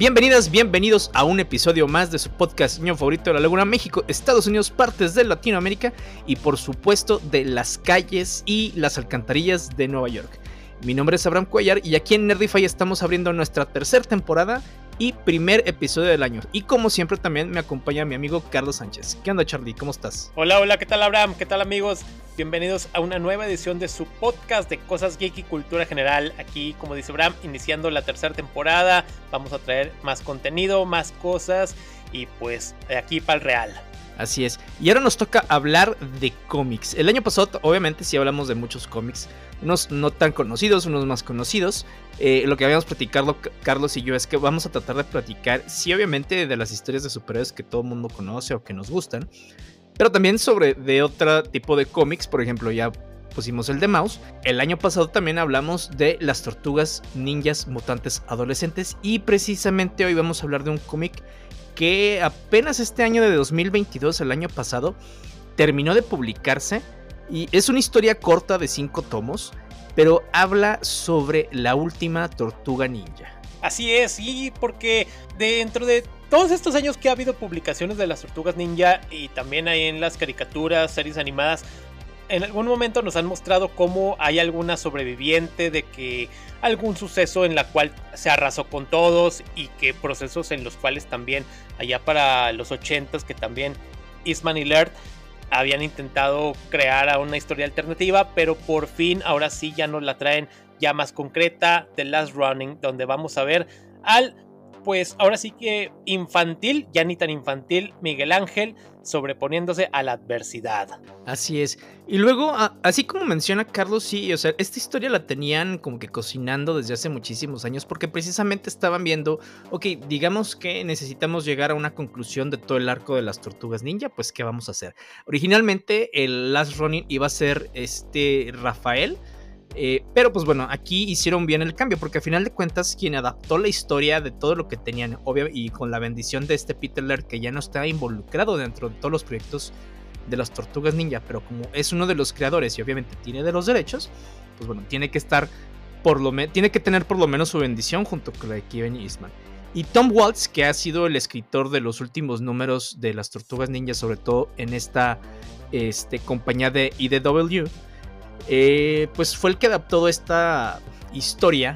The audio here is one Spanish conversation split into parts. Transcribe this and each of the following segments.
Bienvenidas, bienvenidos a un episodio más de su podcast niño favorito de la Laguna México, Estados Unidos, partes de Latinoamérica y por supuesto de las calles y las alcantarillas de Nueva York. Mi nombre es Abraham Cuellar y aquí en Nerdify estamos abriendo nuestra tercera temporada y primer episodio del año. Y como siempre también me acompaña mi amigo Carlos Sánchez. ¿Qué onda Charlie? ¿Cómo estás? Hola, hola, ¿qué tal Abraham? ¿Qué tal amigos? Bienvenidos a una nueva edición de su podcast de cosas geek y cultura general. Aquí, como dice Abraham, iniciando la tercera temporada. Vamos a traer más contenido, más cosas y pues de aquí para el real. Así es. Y ahora nos toca hablar de cómics. El año pasado, obviamente, sí hablamos de muchos cómics. Unos no tan conocidos, unos más conocidos. Eh, lo que habíamos platicado Carlos y yo es que vamos a tratar de platicar, sí, obviamente, de las historias de superhéroes que todo el mundo conoce o que nos gustan. Pero también sobre de otro tipo de cómics. Por ejemplo, ya pusimos el de Mouse. El año pasado también hablamos de las tortugas ninjas mutantes adolescentes. Y precisamente hoy vamos a hablar de un cómic que apenas este año de 2022, el año pasado, terminó de publicarse. Y es una historia corta de cinco tomos, pero habla sobre la última tortuga ninja. Así es, y porque dentro de todos estos años que ha habido publicaciones de las tortugas ninja y también hay en las caricaturas, series animadas, en algún momento nos han mostrado cómo hay alguna sobreviviente de que algún suceso en la cual se arrasó con todos y que procesos en los cuales también allá para los 80 que también Eastman y Laird habían intentado crear a una historia alternativa, pero por fin ahora sí ya nos la traen ya más concreta, The Last Running, donde vamos a ver al pues ahora sí que infantil, ya ni tan infantil, Miguel Ángel sobreponiéndose a la adversidad. Así es. Y luego, así como menciona Carlos, sí, o sea, esta historia la tenían como que cocinando desde hace muchísimos años porque precisamente estaban viendo, ok, digamos que necesitamos llegar a una conclusión de todo el arco de las tortugas ninja, pues ¿qué vamos a hacer? Originalmente el Last Running iba a ser este Rafael, eh, pero pues bueno, aquí hicieron bien el cambio, porque a final de cuentas quien adaptó la historia de todo lo que tenían, obvio, y con la bendición de este Peter Laird que ya no está involucrado dentro de todos los proyectos de las Tortugas Ninja, pero como es uno de los creadores y obviamente tiene de los derechos, pues bueno, tiene que estar por lo tiene que tener por lo menos su bendición junto con la de Kevin Eastman. Y Tom Waltz, que ha sido el escritor de los últimos números de las Tortugas Ninja, sobre todo en esta este, compañía de IDW, eh, pues fue el que adaptó esta historia,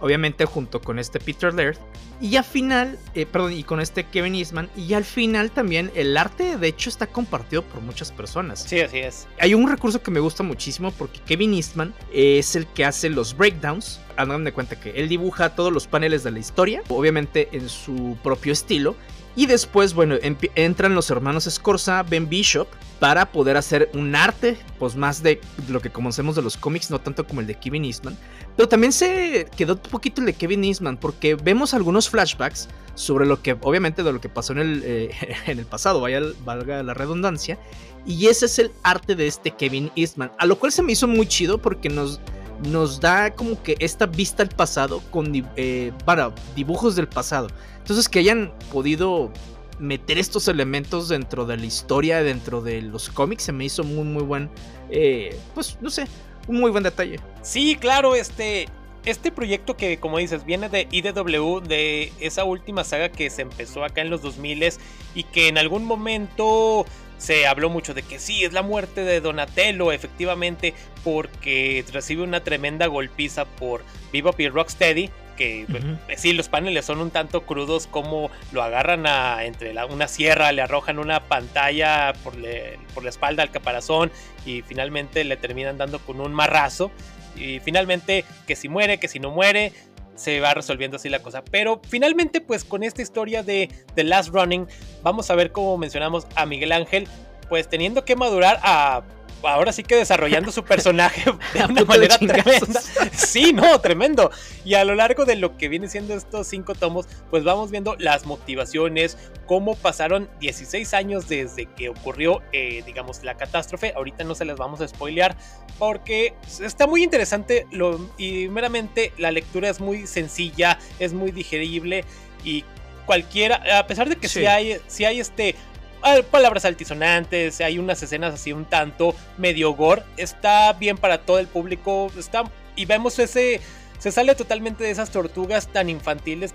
obviamente junto con este Peter Laird, y al final, eh, perdón, y con este Kevin Eastman, y al final también el arte de hecho está compartido por muchas personas. Sí, así es. Hay un recurso que me gusta muchísimo porque Kevin Eastman es el que hace los breakdowns. Hagan de cuenta que él dibuja todos los paneles de la historia, obviamente en su propio estilo, y después, bueno, entran los hermanos Scorza, Ben Bishop, para poder hacer un arte, pues más de lo que conocemos de los cómics, no tanto como el de Kevin Eastman. Pero también se quedó un poquito el de Kevin Eastman, porque vemos algunos flashbacks sobre lo que, obviamente, de lo que pasó en el, eh, en el pasado, vaya, valga la redundancia. Y ese es el arte de este Kevin Eastman, a lo cual se me hizo muy chido porque nos nos da como que esta vista al pasado con eh, para dibujos del pasado. Entonces que hayan podido meter estos elementos dentro de la historia, dentro de los cómics, se me hizo muy muy buen, eh, pues no sé, un muy buen detalle. Sí, claro, este, este proyecto que como dices viene de IDW, de esa última saga que se empezó acá en los 2000 y que en algún momento se habló mucho de que sí, es la muerte de Donatello, efectivamente, porque recibe una tremenda golpiza por Bebop y Rocksteady. Que pues, sí, los paneles son un tanto crudos, como lo agarran a, entre una sierra, le arrojan una pantalla por, por la espalda al caparazón y finalmente le terminan dando con un marrazo. Y finalmente, que si muere, que si no muere, se va resolviendo así la cosa. Pero finalmente, pues con esta historia de The Last Running, vamos a ver cómo mencionamos a Miguel Ángel, pues teniendo que madurar a ahora sí que desarrollando su personaje de una manera tremenda. Sí, no, tremendo. Y a lo largo de lo que viene siendo estos cinco tomos, pues vamos viendo las motivaciones, cómo pasaron 16 años desde que ocurrió, eh, digamos, la catástrofe. Ahorita no se las vamos a spoilear porque está muy interesante lo, y meramente la lectura es muy sencilla, es muy digerible y cualquiera, a pesar de que sí, hay, sí hay este palabras altisonantes, hay unas escenas así un tanto medio gore, está bien para todo el público, está y vemos ese se sale totalmente de esas tortugas tan infantiles,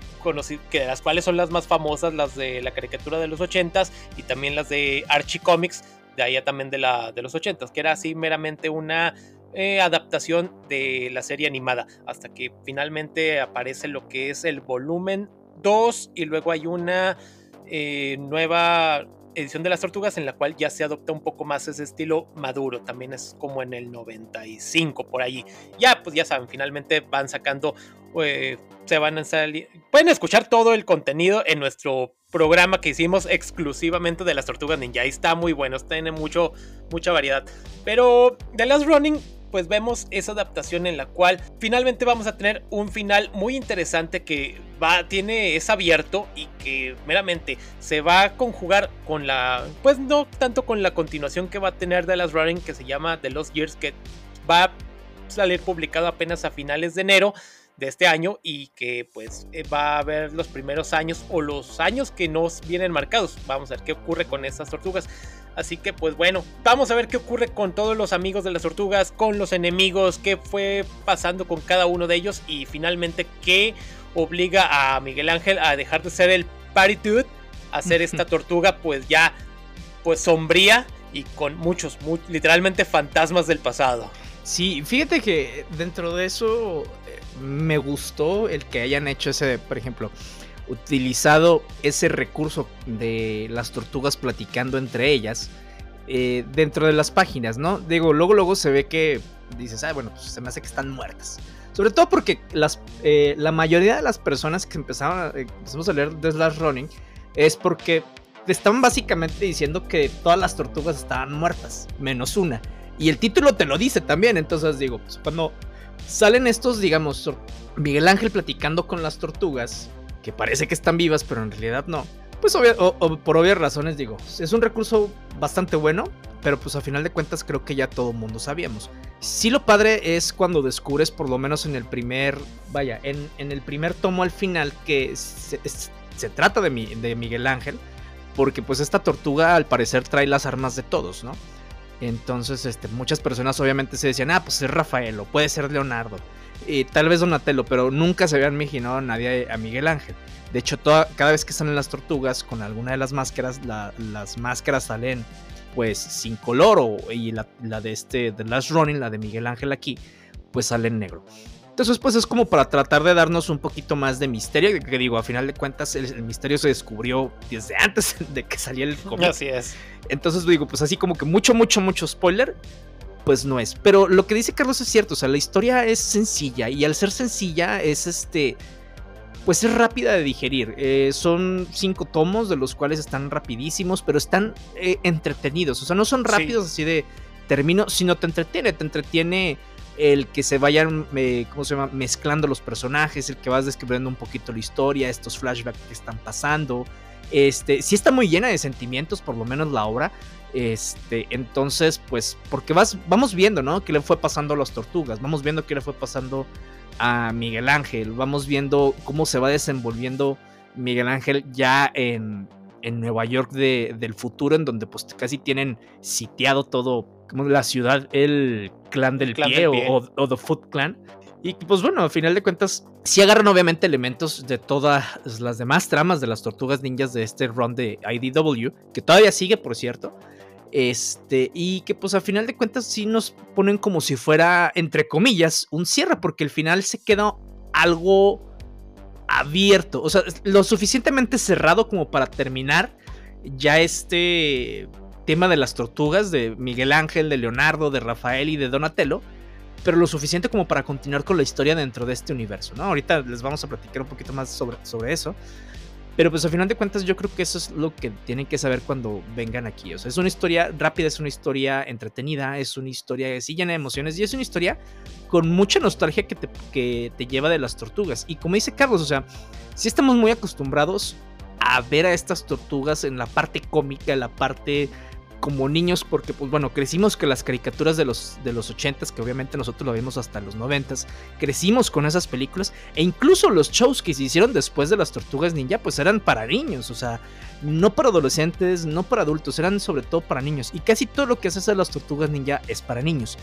que de las cuales son las más famosas, las de la caricatura de los 80s y también las de Archie Comics, de allá también de, la, de los 80s, que era así meramente una eh, adaptación de la serie animada, hasta que finalmente aparece lo que es el volumen 2 y luego hay una eh, nueva edición de las tortugas en la cual ya se adopta un poco más ese estilo maduro, también es como en el 95 por ahí. Ya, pues ya saben, finalmente van sacando, eh, se van a salir, pueden escuchar todo el contenido en nuestro programa que hicimos exclusivamente de las tortugas ninja, y está muy bueno, tiene mucho, mucha variedad. Pero The Last Running pues vemos esa adaptación en la cual finalmente vamos a tener un final muy interesante que va, tiene, es abierto y que meramente se va a conjugar con la, pues no tanto con la continuación que va a tener de las Running que se llama The Lost Years que va a salir publicado apenas a finales de enero de este año y que pues eh, va a haber los primeros años o los años que nos vienen marcados. Vamos a ver qué ocurre con estas tortugas. Así que pues bueno, vamos a ver qué ocurre con todos los amigos de las tortugas, con los enemigos, qué fue pasando con cada uno de ellos y finalmente qué obliga a Miguel Ángel a dejar de ser el paritude, a ser esta tortuga pues ya pues sombría y con muchos, literalmente fantasmas del pasado. Sí, fíjate que dentro de eso eh, me gustó el que hayan hecho ese, por ejemplo, utilizado ese recurso de las tortugas platicando entre ellas eh, dentro de las páginas, ¿no? Digo, luego, luego se ve que dices, ah, bueno, pues se me hace que están muertas. Sobre todo porque las, eh, la mayoría de las personas que empezaron a, eh, empezamos a leer The Slash Running es porque te estaban básicamente diciendo que todas las tortugas estaban muertas, menos una. Y el título te lo dice también, entonces digo, pues cuando salen estos, digamos, Miguel Ángel platicando con las tortugas, que parece que están vivas, pero en realidad no. Pues por obvias razones digo, es un recurso bastante bueno, pero pues a final de cuentas creo que ya todo el mundo sabíamos. Sí lo padre es cuando descubres, por lo menos en el primer, vaya, en, el primer tomo al final, que se, trata de, de Miguel Ángel, porque pues esta tortuga al parecer trae las armas de todos, ¿no? Entonces, este, muchas personas obviamente se decían, ah, pues es Rafael o puede ser Leonardo y tal vez Donatello, pero nunca se habían imaginado a nadie a Miguel Ángel. De hecho, cada vez que salen las tortugas con alguna de las máscaras, las máscaras salen pues sin color o, y la, de este, The Last Running, la de Miguel Ángel aquí, pues sale en negro. Entonces, pues es como para tratar de darnos un poquito más de misterio. Que digo, a final de cuentas, el, misterio se descubrió desde antes de que saliera el cómic. Así es. Entonces, digo, pues así como que mucho, mucho, mucho spoiler pues no es. Pero lo que dice Carlos es cierto, o sea, la historia es sencilla y al ser sencilla es este, pues es rápida de digerir. Eh, son cinco tomos de los cuales están rapidísimos, pero están eh, entretenidos, o sea, no son rápidos así de termino, sino te entretiene, te entretiene el que se vayan, eh, ¿cómo se llama? Mezclando los personajes, el que vas descubriendo un poquito la historia, estos flashbacks que están pasando. Este, sí está muy llena de sentimientos, por lo menos la obra, este, entonces, pues, porque vas, vamos viendo, ¿no? ¿Qué le fue pasando a las tortugas? Vamos viendo qué le fue pasando a Miguel Ángel. Vamos viendo cómo se va desenvolviendo Miguel Ángel ya en, en Nueva York del futuro, en donde pues casi tienen sitiado todo, como la ciudad, el clan del pie, O, The Foot Clan. Y pues bueno, al final de cuentas, sí agarran obviamente elementos de todas las demás tramas de las tortugas ninjas de este run de IDW, que todavía sigue, por cierto. Este, y que pues al final de cuentas sí nos ponen como si fuera, entre comillas, un cierre, porque al final se queda algo abierto, o sea, lo suficientemente cerrado como para terminar ya este tema de las tortugas de Miguel Ángel, de Leonardo, de Rafael y de Donatello, pero lo suficiente como para continuar con la historia dentro de este universo, ¿no? Ahorita les vamos a platicar un poquito más sobre, sobre eso. Pero pues al final de cuentas yo creo que eso es lo que tienen que saber cuando vengan aquí. O sea, es una historia rápida, es una historia entretenida, es una historia sí llena de emociones y es una historia con mucha nostalgia que te, que te lleva de las tortugas. Y como dice Carlos, o sea, sí estamos muy acostumbrados a ver a estas tortugas en la parte cómica, en la parte como niños, porque pues bueno, crecimos con las caricaturas de los, de los 80s, que obviamente nosotros lo vimos hasta los 90s, crecimos con esas películas, e incluso los shows que se hicieron después de las Tortugas Ninja, pues eran para niños, o sea, no para adolescentes, no para adultos, eran sobre todo para niños, y casi todo lo que hace a las Tortugas Ninja es para niños.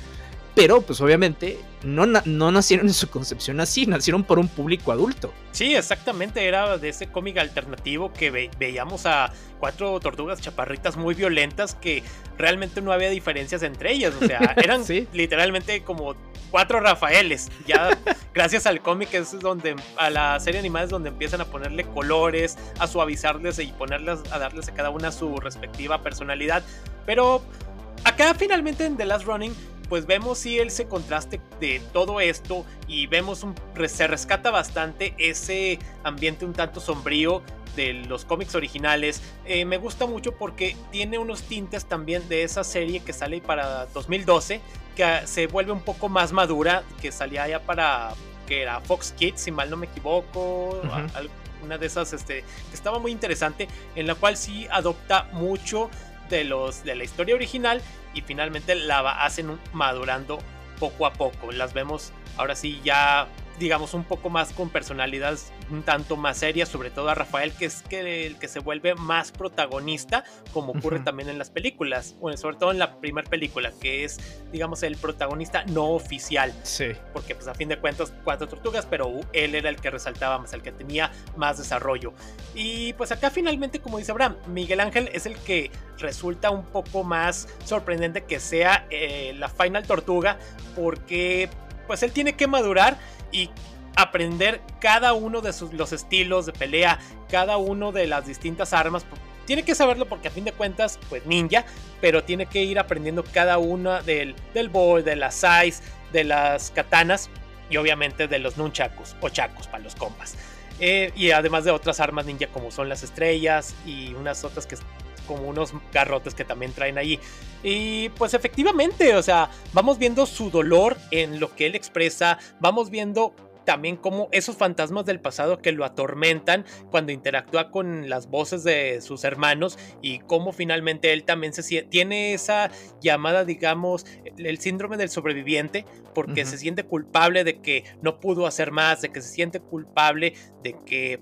Pero pues obviamente no, no nacieron en su concepción así, nacieron por un público adulto. Sí, exactamente, era de ese cómic alternativo que veíamos a cuatro tortugas chaparritas muy violentas que realmente no había diferencias entre ellas, o sea, eran literalmente como cuatro Rafaeles. Ya gracias al cómic es donde a la serie animada es donde empiezan a ponerle colores, a suavizarles y ponerles a darles a cada una su respectiva personalidad, pero acá finalmente en The Last Running pues vemos si ese contraste de todo esto y vemos un, se rescata bastante ese ambiente un tanto sombrío de los cómics originales. Eh, me gusta mucho porque tiene unos tintes también de esa serie que sale para 2012, que se vuelve un poco más madura, que salía ya para que era Fox Kids, si mal no me equivoco, una de esas este, que estaba muy interesante, en la cual sí adopta mucho de los de la historia original y finalmente la hacen madurando poco a poco. Las vemos ahora sí ya digamos, un poco más con personalidades un tanto más serias, sobre todo a Rafael, que es que, el que se vuelve más protagonista, como ocurre también en las películas, bueno, sobre todo en la primera película, que es, digamos, el protagonista no oficial. Sí. Porque, pues, a fin de cuentas, cuatro tortugas, pero él era el que resaltaba más, el que tenía más desarrollo. Y, pues, acá finalmente, como dice Abraham, Miguel Ángel es el que resulta un poco más sorprendente que sea eh, la Final Tortuga, porque, pues, él tiene que madurar y aprender cada uno de sus, los estilos de pelea, cada uno de las distintas armas. Tiene que saberlo porque a fin de cuentas, pues ninja, pero tiene que ir aprendiendo cada una del, del de las sais, de las katanas y obviamente de los nunchakus o chacos para los compas. Eh, y además de otras armas ninja como son las estrellas y unas otras que como unos garrotes que también traen ahí. Y pues efectivamente, o sea, vamos viendo su dolor en lo que él expresa, vamos viendo también como esos fantasmas del pasado que lo atormentan cuando interactúa con las voces de sus hermanos y cómo finalmente él también se tiene esa llamada, digamos, el síndrome del sobreviviente, porque se siente culpable de que no pudo hacer más, de que se siente culpable de que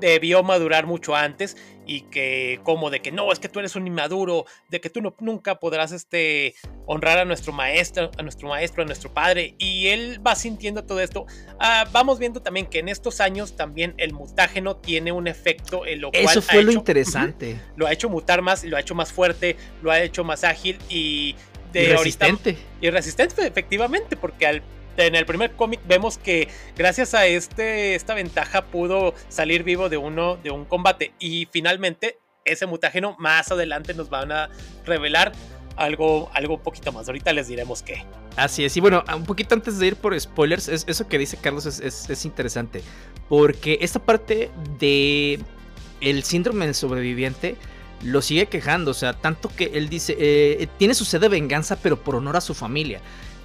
debió madurar mucho antes y que como de que no, es que tú eres un inmaduro, de que tú no, nunca podrás este, honrar a nuestro maestro, a nuestro maestro, a nuestro padre y él va sintiendo todo esto. Ah, vamos viendo también que en estos años también el mutágeno tiene un efecto en lo cual Eso fue lo interesante. lo ha hecho mutar más, lo ha hecho más fuerte, lo ha hecho más ágil y de y resistente. y resistente efectivamente porque al en el primer cómic vemos que gracias a este, esta ventaja pudo salir vivo de uno de un combate y finalmente ese mutágeno más adelante nos van a revelar algo, algo un poquito más. Ahorita les diremos qué. Así es, y bueno, un poquito antes de ir por spoilers, eso que dice Carlos es, interesante, porque esta parte de el síndrome del sobreviviente lo sigue quejando, o sea, tanto que él dice, eh, tiene su sed de venganza, pero por honor a su familia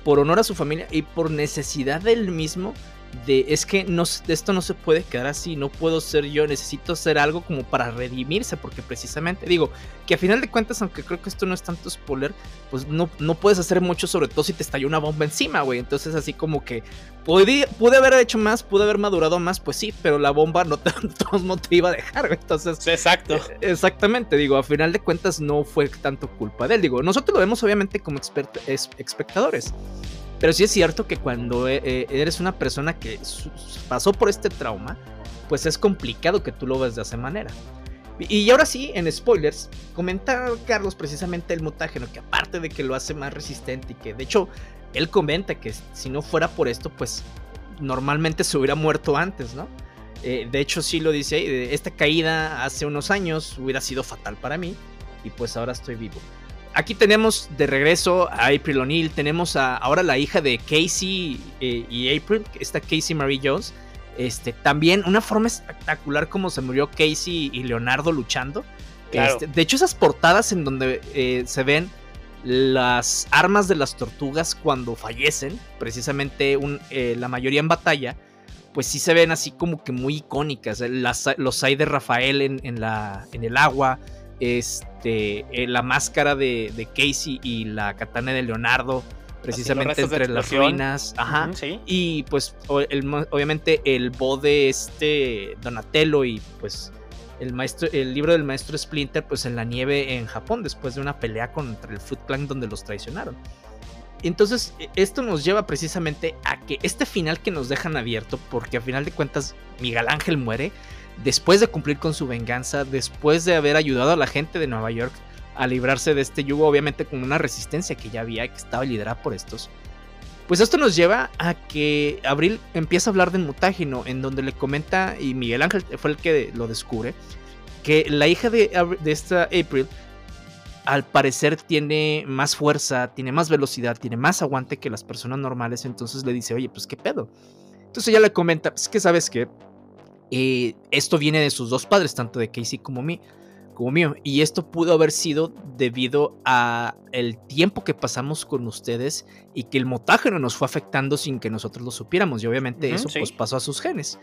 por honor a su familia y por necesidad del mismo de es que no, esto no se puede quedar así, no puedo ser yo, necesito hacer algo como para redimirse, porque precisamente digo que a final de cuentas, aunque creo que esto no es tanto spoiler, pues no, no puedes hacer mucho, sobre todo si te estalló una bomba encima, güey. Entonces, así como que pude, pude haber hecho más, pude haber madurado más, pues sí, pero la bomba no te, no te iba a dejar, güey. Entonces, exacto. Eh, exactamente, digo, a final de cuentas no fue tanto culpa de él. Digo, nosotros lo vemos obviamente como espectadores. Pero sí es cierto que cuando eh, eh, eres una persona que pasó por este trauma, pues es complicado que tú lo veas de esa manera. Y ahora sí, en spoilers, comenta Carlos precisamente el mutágeno, que aparte de que lo hace más resistente y que de hecho él comenta que si no fuera por esto, pues normalmente se hubiera muerto antes, ¿no? Eh, de hecho sí lo dice esta caída hace unos años hubiera sido fatal para mí y pues ahora estoy vivo aquí tenemos de regreso a April O'Neil. Tenemos a, ahora la hija de Casey eh, y April, está Casey Marie Jones. Este, también una forma espectacular como se murió Casey y Leonardo luchando. Este, de hecho, esas portadas en donde eh, se ven las armas de las tortugas cuando fallecen, precisamente eh, la mayoría en batalla, pues sí se ven así como que muy icónicas. los hay de Rafael en, la, en el agua, este, eh, la máscara de, Casey y la katana de Leonardo, precisamente entre las ruinas. Ajá. Y pues obviamente el bo de este Donatello y pues el maestro, el libro del maestro Splinter, pues en la nieve en Japón, después de una pelea contra el Foot Clan donde los traicionaron. Entonces, e, esto nos lleva precisamente a que este final que nos dejan abierto, porque a final de cuentas Miguel Ángel muere, después de cumplir con su venganza, después de haber ayudado a la gente de Nueva York a librarse de este yugo, obviamente con una resistencia que ya había, que estaba liderada por estos. Pues esto nos lleva a que Abril empieza a hablar del mutágeno, en donde le comenta, y Miguel Ángel fue el que lo descubre, que la hija de, esta April al parecer tiene más fuerza, tiene más velocidad, tiene más aguante que las personas normales, entonces le dice, oye, pues qué pedo. Entonces ella le comenta, pues que sabes que eh, esto viene de sus dos padres, tanto de Casey como, mí, como mío, y esto pudo haber sido debido a el tiempo que pasamos con ustedes y que el motágeno nos fue afectando sin que nosotros lo supiéramos, y obviamente eso pues pasó a sus genes.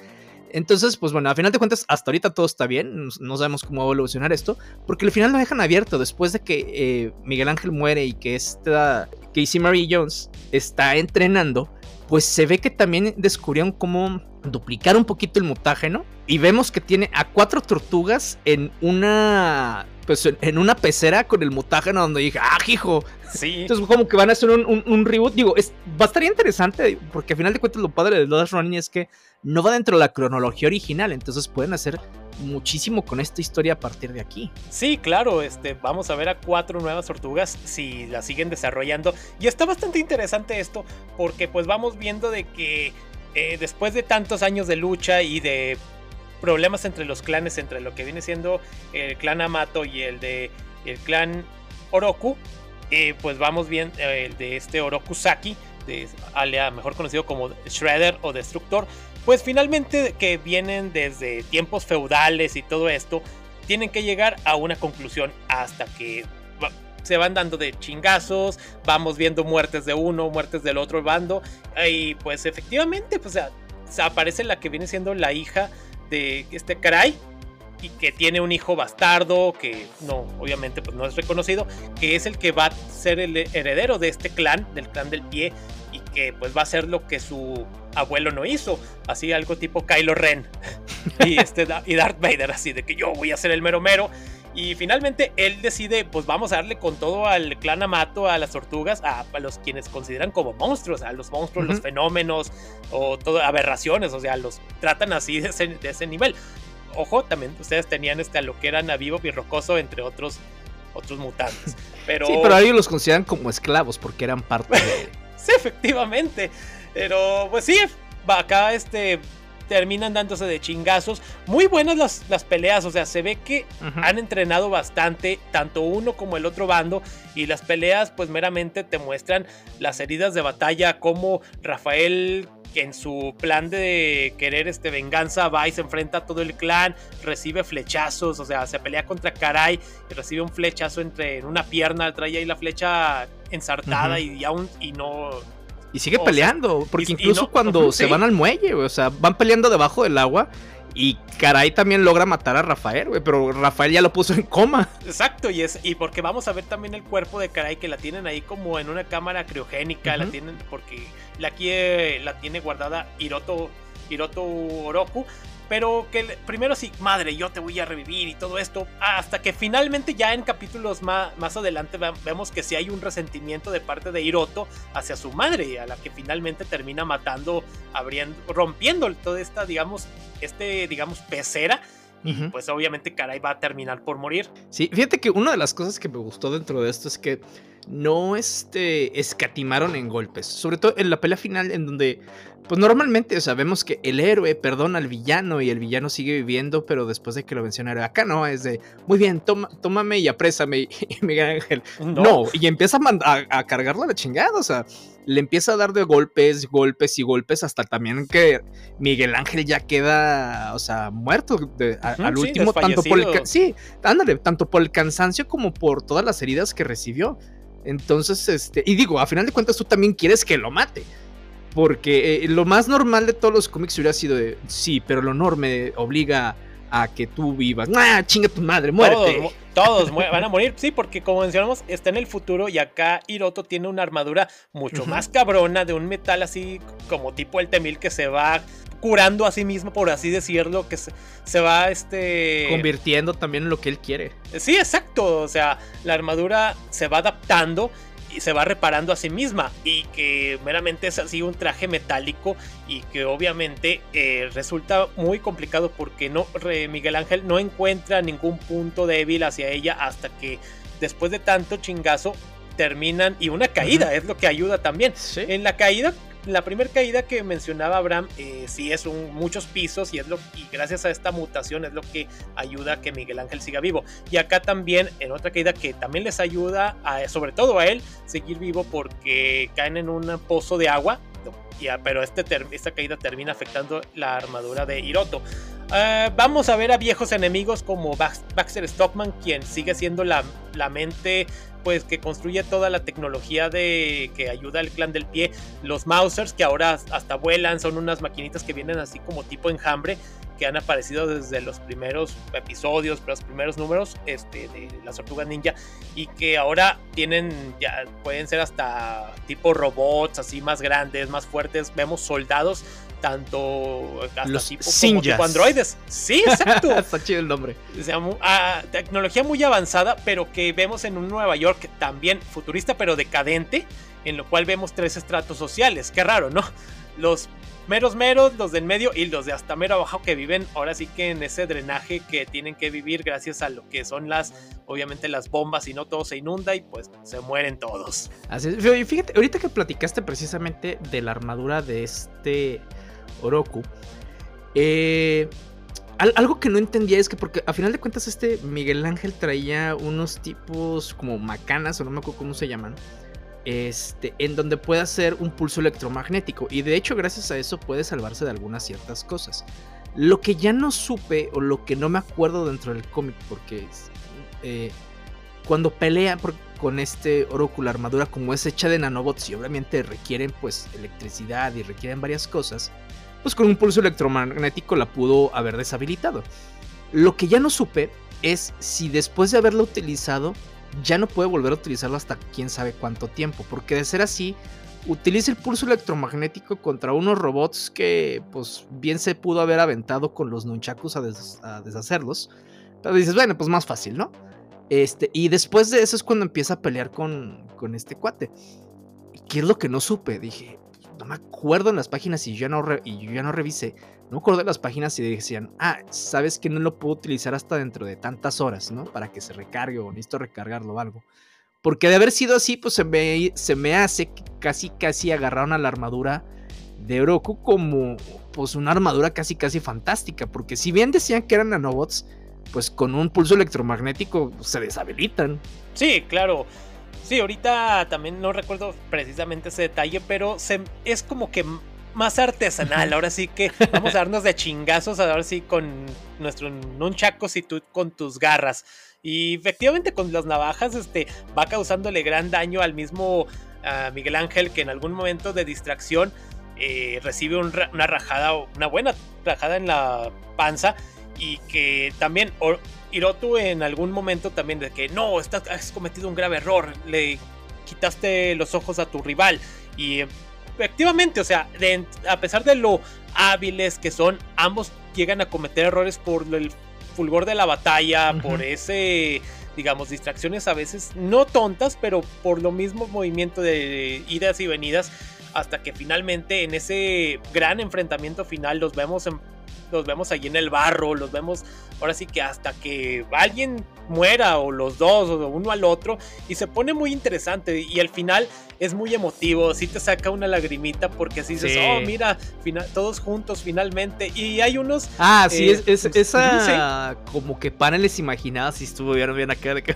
Entonces, pues bueno, a final de cuentas, hasta ahorita todo está bien, no sabemos cómo va a evolucionar esto, porque al final lo dejan abierto. Después de que eh, Miguel Ángel muere y que esta Casey Marie Jones está entrenando, pues se ve que también descubrieron cómo duplicar un poquito el mutágeno y vemos que tiene a cuatro tortugas en una pues en una pecera con el mutágeno donde dije, ah, hijo. Sí. Entonces, como que van a hacer un, reboot. Digo, es, va a estar interesante porque al final de cuentas lo padre de Lost Running es que no va dentro de la cronología original, entonces pueden hacer muchísimo con esta historia a partir de aquí. Sí, claro, este, vamos a ver a cuatro nuevas tortugas si la siguen desarrollando. Y está bastante interesante esto, porque pues vamos viendo de que eh, después de tantos años de lucha y de problemas entre los clanes, entre lo que viene siendo el clan Amato y el de el clan Oroku, eh, pues vamos bien eh, de este Oroku Saki, de, mejor conocido como Shredder o Destructor, pues finalmente que vienen desde tiempos feudales y todo esto, tienen que llegar a una conclusión hasta que se van dando de chingazos, vamos viendo muertes de uno, muertes del otro bando, y pues efectivamente, pues aparece la que viene siendo la hija de este Karai, y que tiene un hijo bastardo, que no, obviamente pues no es reconocido, que es el que va a ser el heredero de este clan, del clan del pie, que pues va a ser lo que su abuelo no hizo, así algo tipo Kylo Ren y, este, y Darth Vader, así de que yo voy a ser el mero mero. Y finalmente él decide, pues vamos a darle con todo al clan Amato, a las tortugas, a, los quienes consideran como monstruos, a los monstruos, los fenómenos o todo, aberraciones, o sea, los tratan así de ese, de ese nivel. Ojo, también ustedes tenían este, a lo que eran a Vivo y Rocoso, entre otros, otros mutantes. Pero... Sí, pero ellos los consideran como esclavos porque eran parte de... sí, efectivamente. Pero pues sí, acá este terminan dándose de chingazos. Muy buenas las, las peleas, o sea, se ve que han entrenado bastante, tanto uno como el otro bando, y las peleas pues meramente te muestran las heridas de batalla, como Rafael que en su plan de querer este venganza va y se enfrenta a todo el clan, recibe flechazos, o sea, se pelea contra Karai y recibe un flechazo entre en una pierna, trae ahí la flecha ensartada y aún y no y sigue peleando, porque incluso cuando se van al muelle, o sea, van peleando debajo del agua y Caray también logra matar a Rafael, güey, pero Rafael ya lo puso en coma. Exacto, y es y porque vamos a ver también el cuerpo de Caray que la tienen ahí como en una cámara criogénica, la tienen porque la, la tiene guardada Hiroto Hiroto Oroku, pero que primero sí, madre, yo te voy a revivir y todo esto, hasta que finalmente ya en capítulos más, más adelante vemos que sí hay un resentimiento de parte de Hiroto hacia su madre, a la que finalmente termina matando, abriendo, rompiendo toda esta, digamos, este, digamos, pecera. Y pues obviamente Karai va a terminar por morir. Sí, fíjate que una de las cosas que me gustó dentro de esto es que no este, escatimaron en golpes. Sobre todo en la pelea final en donde pues normalmente sabemos que el héroe perdona al villano y el villano sigue viviendo, pero después de que lo menciona acá no, es de, muy bien, toma, tómame y aprésame, y Miguel Ángel, no, y empieza a, a, cargarlo de chingada, o sea, le empieza a dar de golpes, golpes y golpes, hasta también que Miguel Ángel ya queda, o sea, muerto al último, tanto por el, sí, ándale, tanto por el cansancio como por todas las heridas que recibió. Entonces, este, y digo, a final de cuentas tú también quieres que lo mate. Porque eh, lo más normal de todos los cómics hubiera sido de, sí, pero lo enorme obliga a que tú vivas. ¡Ah, chinga tu madre, muérete! Todos, van a morir, sí, porque como mencionamos, está en el futuro y acá Hiroto tiene una armadura mucho más cabrona de un metal así como tipo el Temil que se va curando a sí mismo, por así decirlo, que se, se, va este... Convirtiendo también en lo que él quiere. Sí, exacto, o sea, la armadura se va adaptando y se va reparando a sí misma y que meramente es así un traje metálico y que obviamente eh, resulta muy complicado porque no Miguel Ángel no encuentra ningún punto débil hacia ella hasta que después de tanto chingazo terminan y una caída es lo que ayuda también. En la caída la primera caída que mencionaba Abraham, eh, sí es muchos pisos y, es y gracias a esta mutación es lo que ayuda a que Miguel Ángel siga vivo. Y acá también, en otra caída que también les ayuda, a, sobre todo a él, seguir vivo porque caen en un pozo de agua, pero este esta caída termina afectando la armadura de Hiroto. Ah, vamos a ver a viejos enemigos como Baxter Stockman, quien sigue siendo la mente pues que construye toda la tecnología de que ayuda al clan del pie, los Mausers que ahora hasta vuelan, son unas maquinitas que vienen así como tipo enjambre que han aparecido desde los primeros episodios, los primeros números este, de las tortugas ninja y que ahora tienen, ya pueden ser hasta tipo robots así más grandes, más fuertes. Vemos soldados tanto los tipo, como androides. Sí, exacto. Está chido el nombre. O sea, ah, tecnología muy avanzada, pero que vemos en un Nueva York también futurista, pero decadente, en lo cual vemos tres estratos sociales. Qué raro, ¿no? Los meros meros, los del medio y los de hasta mero abajo que viven ahora sí que en ese drenaje que tienen que vivir gracias a lo que son las, obviamente las bombas y no todo se inunda y pues se mueren todos. Así es. Fíjate, ahorita que platicaste precisamente de la armadura de este Oroku, eh, algo que no entendía es que porque a final de cuentas este Miguel Ángel traía unos tipos como macanas o no me acuerdo cómo se llaman este, en donde puede hacer un pulso electromagnético. Y de hecho, gracias a eso puede salvarse de algunas ciertas cosas. Lo que ya no supe, o lo que no me acuerdo dentro del cómic, porque eh, cuando pelea con este oróculo armadura, como es hecha de nanobots y obviamente requieren pues electricidad y requieren varias cosas, pues con un pulso electromagnético la pudo haber deshabilitado. Lo que ya no supe es si después de haberla utilizado ya no puede volver a utilizarlo hasta quién sabe cuánto tiempo, porque de ser así, utiliza el pulso electromagnético contra unos robots que pues bien se pudo haber aventado con los nunchakus a, deshacerlos. Pero dices, bueno, pues más fácil, ¿no? Este, y después de eso es cuando empieza a pelear con, con este cuate. ¿Y qué es lo que no supe? Dije, no me acuerdo en las páginas y yo, no y ya no revisé. No me acuerdo de las páginas y decían, ah, sabes que no lo puedo utilizar hasta dentro de tantas horas, ¿no? Para que se recargue o necesito recargarlo o algo. Porque de haber sido así, pues se me, se me hace que casi, casi agarraron a la armadura de Oroku como pues una armadura casi, casi fantástica. Porque si bien decían que eran nanobots, pues con un pulso electromagnético se deshabilitan. Sí, claro. Sí, ahorita también no recuerdo precisamente ese detalle, pero se, es como que más artesanal. Ahora sí que vamos a darnos de chingazos, ahora sí con nuestro nunchakos y tú con tus garras. Y efectivamente con las navajas este, va causándole gran daño al mismo Miguel Ángel que en algún momento de distracción eh, recibe una rajada, una buena rajada en la panza y que también Hirotu en algún momento también de que no, estás, has cometido un grave error, le quitaste los ojos a tu rival y efectivamente, o sea, a pesar de lo hábiles que son, ambos llegan a cometer errores por el fulgor de la batalla, por ese, digamos, distracciones a veces no tontas, pero por lo mismo movimiento de idas y venidas, hasta que finalmente en ese gran enfrentamiento final los vemos en los vemos allí en el barro, los vemos ahora sí que hasta que alguien muera o los dos o uno al otro y se pone muy interesante y al final es muy emotivo, sí te saca una lagrimita porque así dices, oh mira, todos juntos finalmente y hay unos... Ah, sí, es, eh, esa como que paneles imaginados si estuvieron bien acá de que...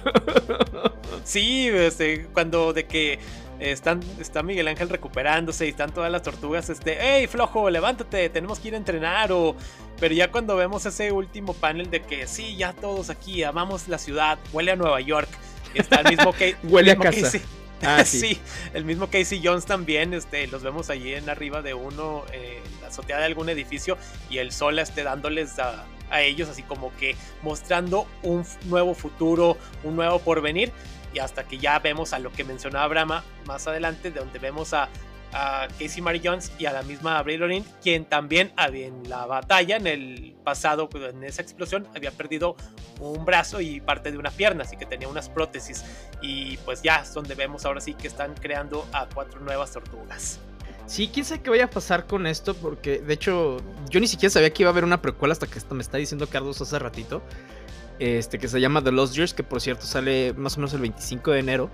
sí, este, cuando de que están, está Miguel Ángel recuperándose y están todas las tortugas, este, hey flojo, levántate, tenemos que ir a entrenar o... Pero ya cuando vemos ese último panel de que sí, ya todos aquí, amamos la ciudad, huele a Nueva York, está el mismo que... huele a casa. Ah, sí. el mismo Casey Jones también, este, los vemos allí en arriba de uno, en la azotea de algún edificio y el sol esté dándoles a, a ellos así como que mostrando un nuevo futuro, un nuevo porvenir y hasta que ya vemos a lo que mencionaba Brahma más adelante, de donde vemos a a Casey Mary Jones y a la misma Avril Lavigne, quien también en la batalla en el pasado, pues, en esa explosión, había perdido un brazo y parte de una pierna, así que tenía unas prótesis. Y pues ya es donde vemos ahora sí que están creando a cuatro nuevas tortugas. Sí, quién sabe qué vaya a pasar con esto, porque de hecho yo ni siquiera sabía que iba a haber una precuela hasta que me está diciendo Carlos hace ratito. Este que se llama The Lost Years, que por cierto sale más o menos el 25 de enero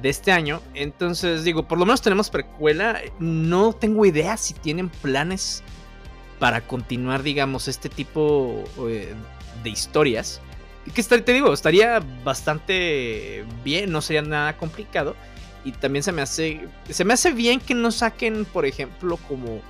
de este año. Entonces, digo, por lo menos tenemos precuela. No tengo idea si tienen planes para continuar, digamos, este tipo eh, de historias. Que te digo, estaría bastante bien, no sería nada complicado. Y también se me hace. Se me hace bien que no saquen, por ejemplo, como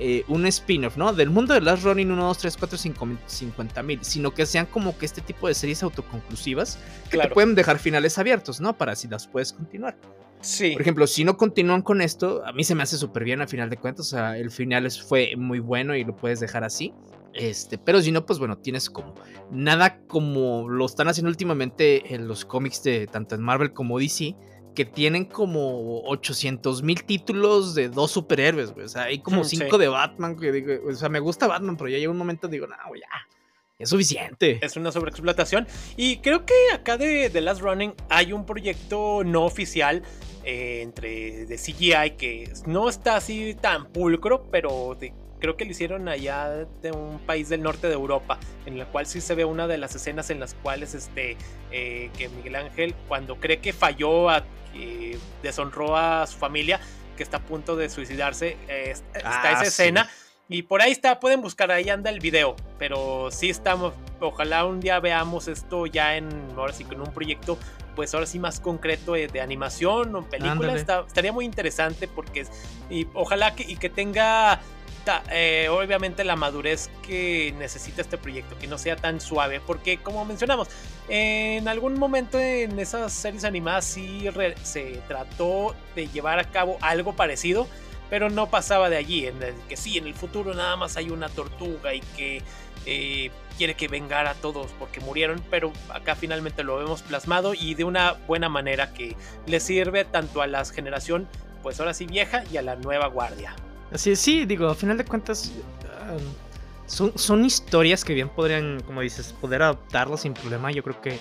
eh, un spin-off, ¿no? Del mundo de Last Running 1, 2, 3, 4, 5, 50 mil, sino que sean como que este tipo de series autoconclusivas que te pueden dejar finales abiertos, ¿no? Para si las puedes continuar. Sí. Por ejemplo, si no continúan con esto, a mí se me hace súper bien a final de cuentas. O sea, el final fue muy bueno y lo puedes dejar así. Este, pero si no, pues bueno, tienes como nada como lo están haciendo últimamente en los cómics de tanto en Marvel como DC que tienen como 800 mil títulos de dos superhéroes, güey. O sea, hay como cinco de Batman, que digo, o sea, me gusta Batman, pero ya llega un momento digo, no, ya, es suficiente. Es una sobreexplotación. Y creo que acá de The Last Running hay un proyecto no oficial eh, entre de CGI que no está así tan pulcro, pero de creo que lo hicieron allá de un país del norte de Europa, en la cual sí se ve una de las escenas en las cuales este, eh, que Miguel Ángel, cuando cree que falló, a, deshonró a su familia, que está a punto de suicidarse, eh, está esa ah, escena. Y por ahí está, pueden buscar, ahí anda el video. Pero sí estamos, ojalá un día veamos esto ya en, ahora sí, con un proyecto, pues ahora sí más concreto de, animación o película. estaría muy interesante porque, y ojalá que, y que tenga eh, obviamente la madurez que necesita este proyecto, que no sea tan suave, porque como mencionamos, en algún momento en esas series animadas sí se trató de llevar a cabo algo parecido, pero no pasaba de allí, en el que sí, en el futuro nada más hay una tortuga y que eh, quiere que vengara a todos porque murieron, pero acá finalmente lo vemos plasmado y de una buena manera que le sirve tanto a la generación, pues ahora sí vieja, y a la nueva guardia. Así es, sí, digo, a final de cuentas um, son, son historias que bien podrían, como dices, poder adaptarlas sin problema. Yo creo que,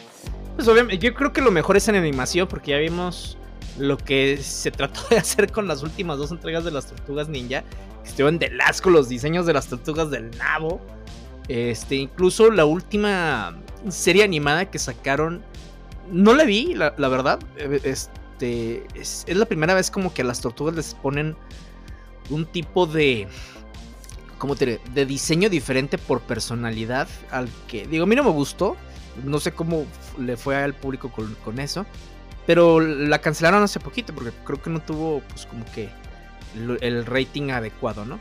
pues obviamente, yo creo que lo mejor es en animación porque ya vimos lo que se trató de hacer con las últimas dos entregas de las Tortugas Ninja. Que estuvieron de con los diseños de las Tortugas del Nabo. Este, incluso la última serie animada que sacaron, no la vi, la, verdad. Eh, este, es, es la primera vez como que a las tortugas les ponen un tipo de. ¿Cómo te De diseño diferente por personalidad. Al que. Digo, a mí no me gustó. No sé cómo le fue al público con, eso. Pero la cancelaron hace poquito. Porque creo que no tuvo, pues, como que. El rating adecuado, ¿no?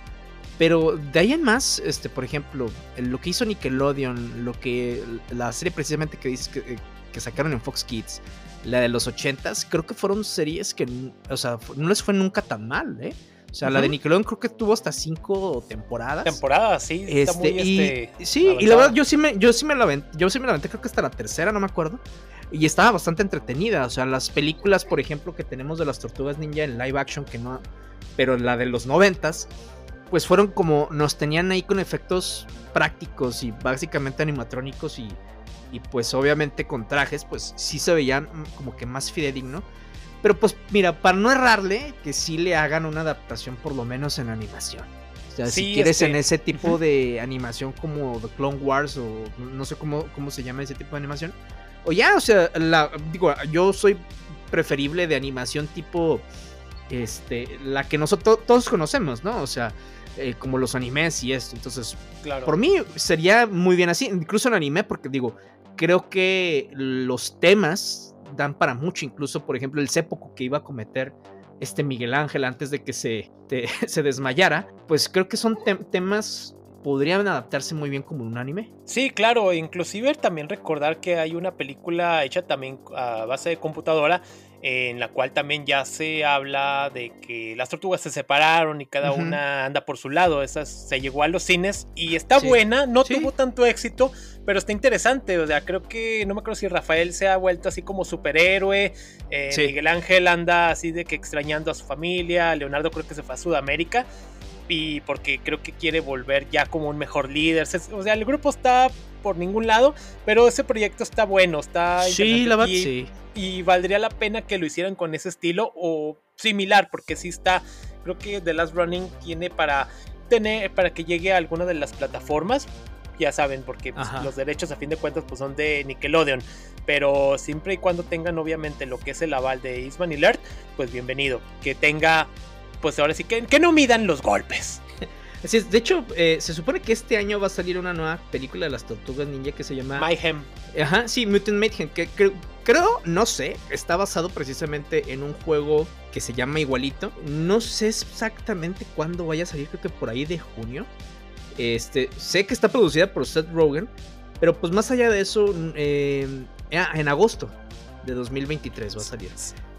Pero de ahí en más, este, por ejemplo, lo que hizo Nickelodeon, lo que la serie precisamente que dices que, que sacaron en Fox Kids, la de los 80s, creo que fueron series que, o sea, no les fue nunca tan mal, ¿eh? O sea, la de Nickelodeon creo que tuvo hasta cinco temporadas. Temporadas, sí. Este, y, este, sí, y la verdad yo sí me, yo sí me la yo sí me la aventé, creo que hasta la tercera, no me acuerdo. Y estaba bastante entretenida. O sea, las películas, por ejemplo, que tenemos de las tortugas ninja en live action, que no. Pero la de los noventas, pues fueron como. Nos tenían ahí con efectos prácticos y básicamente animatrónicos y. Y pues obviamente con trajes, pues sí se veían como que más fidedigno. Pero pues mira, para no errarle, que sí le hagan una adaptación por lo menos en animación. O sea, si quieres en ese tipo de animación como The Clone Wars o no sé cómo, cómo se llama ese tipo de animación. O ya, o sea, la, digo, yo soy preferible de animación tipo este la que nosotros todos conocemos, ¿no? O sea, eh, como los animes y esto. Entonces, claro. por mí sería muy bien así, incluso en anime, porque digo, creo que los temas dan para mucho, incluso por ejemplo el sépoco que iba a cometer este Miguel Ángel antes de que se, se desmayara, pues creo que son temas podrían adaptarse muy bien como un anime. Sí, claro, inclusive también recordar que hay una película hecha también a base de computadora en la cual también ya se habla de que las tortugas se separaron y cada una anda por su lado. Esa se llegó a los cines y está buena, no tuvo tanto éxito, pero está interesante. O sea, creo que no me acuerdo si Rafael se ha vuelto así como superhéroe. Eh, Miguel Ángel anda así de que extrañando a su familia. Leonardo creo que se fue a Sudamérica y porque creo que quiere volver ya como un mejor líder. O sea, el grupo está por ningún lado, pero ese proyecto está bueno, está... Sí, la verdad, sí. Y valdría la pena que lo hicieran con ese estilo o similar, porque sí está, creo que The Last Running tiene para tener, para que llegue a alguna de las plataformas, ya saben, porque pues, los derechos a fin de cuentas pues, son de Nickelodeon. Pero siempre y cuando tengan obviamente lo que es el aval de Isman Alert, pues bienvenido. Que tenga pues ahora sí que, que no midan los golpes. Así es, de hecho, eh, se supone que este año va a salir una nueva película de las tortugas ninja que se llama Mayhem. Ajá, sí, Mutant Mayhem, que creo, no sé, está basado precisamente en un juego que se llama igualito. No sé exactamente cuándo vaya a salir, creo que por ahí de junio. Este, sé que está producida por Seth Rogen, pero pues más allá de eso, eh, ah, en agosto de 2023 va a salir.